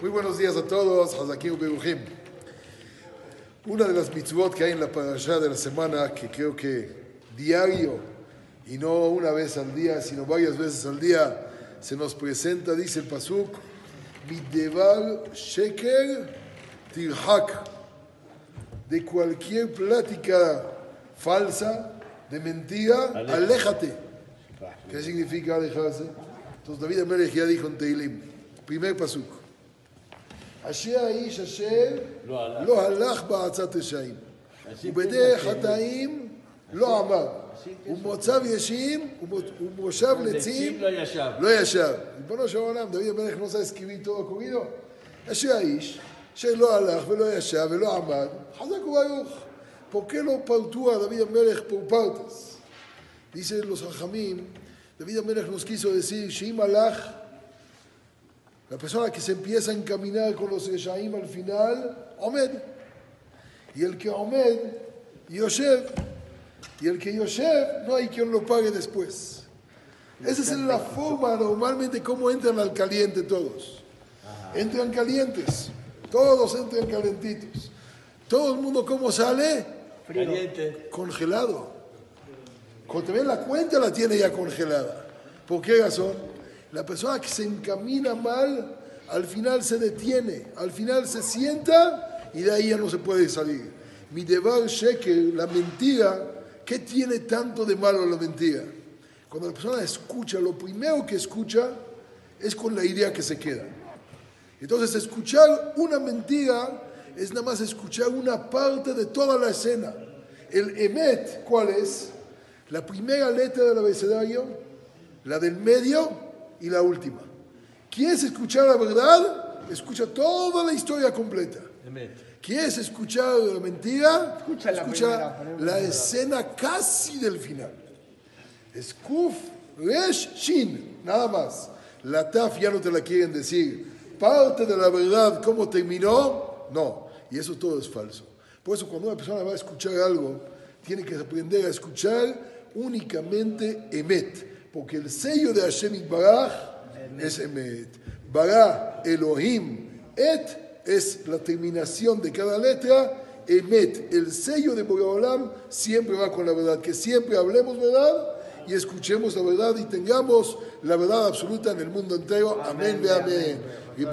Muy buenos días a todos, Hazakim Beruchim. Una de las mitzvot que hay en la parasha de la semana, que creo que diario, y no una vez al día, sino varias veces al día, se nos presenta, dice el Pasuk, Mideval Sheker Tirhak, de cualquier plática falsa, de mentira, aléjate. ¿Qué significa alejarse? Entonces David Amelech ya dijo en Teilim, primer pasuk. אשר האיש אשר לא הלך לא בעצת רשעים, ובדרך חטאים לא עמד, ומוצב ישים ומושב לצים לא ישב. ריבונו של עולם, דוד המלך לא עושה הסכמים איתו לו. אשר האיש שלא הלך ולא ישב ולא עמד, חזק וברוך. לו פרטורה דוד המלך פורפרטס. ואיש אלו חכמים, דוד המלך נוסקיסו הסיר שאם הלך la persona que se empieza a encaminar con los Reshaim al final, Omed. Y el que Omed, Yoshev. Y el que Yoshev, no hay quien lo pague después. Esa es la forma normalmente como entran al caliente todos. Entran calientes. Todos entran calentitos. Todo el mundo, ¿cómo sale? Caliente. Congelado. Cuando te ven la cuenta, la tiene ya congelada. ¿Por qué razón? La persona que se encamina mal, al final se detiene, al final se sienta y de ahí ya no se puede salir. Mi debar sheker, la mentira, ¿qué tiene tanto de malo la mentira? Cuando la persona escucha, lo primero que escucha es con la idea que se queda. Entonces, escuchar una mentira es nada más escuchar una parte de toda la escena. El emet, ¿cuál es? La primera letra del abecedario, la del medio y la última. ¿Quieres escuchar la verdad? Escucha toda la historia completa. ¿Quieres escuchar la mentira? Escucha la Escucha primera, la escena casi del final. Es Kuf, Resh, Shin, nada más. La Taf ya no te la quieren decir. Parte de la verdad, cómo terminó, no. Y eso todo es falso. Por eso cuando una persona va a escuchar algo, tiene que aprender a escuchar únicamente Emet. Porque el sello de Hashem Baraj es Emet. Bará, Elohim, Et es la terminación de cada letra. Emet, el sello de Boreolam, siempre va con la verdad. Que siempre hablemos verdad y escuchemos la verdad y tengamos la verdad absoluta en el mundo entero. Amén, amén. Y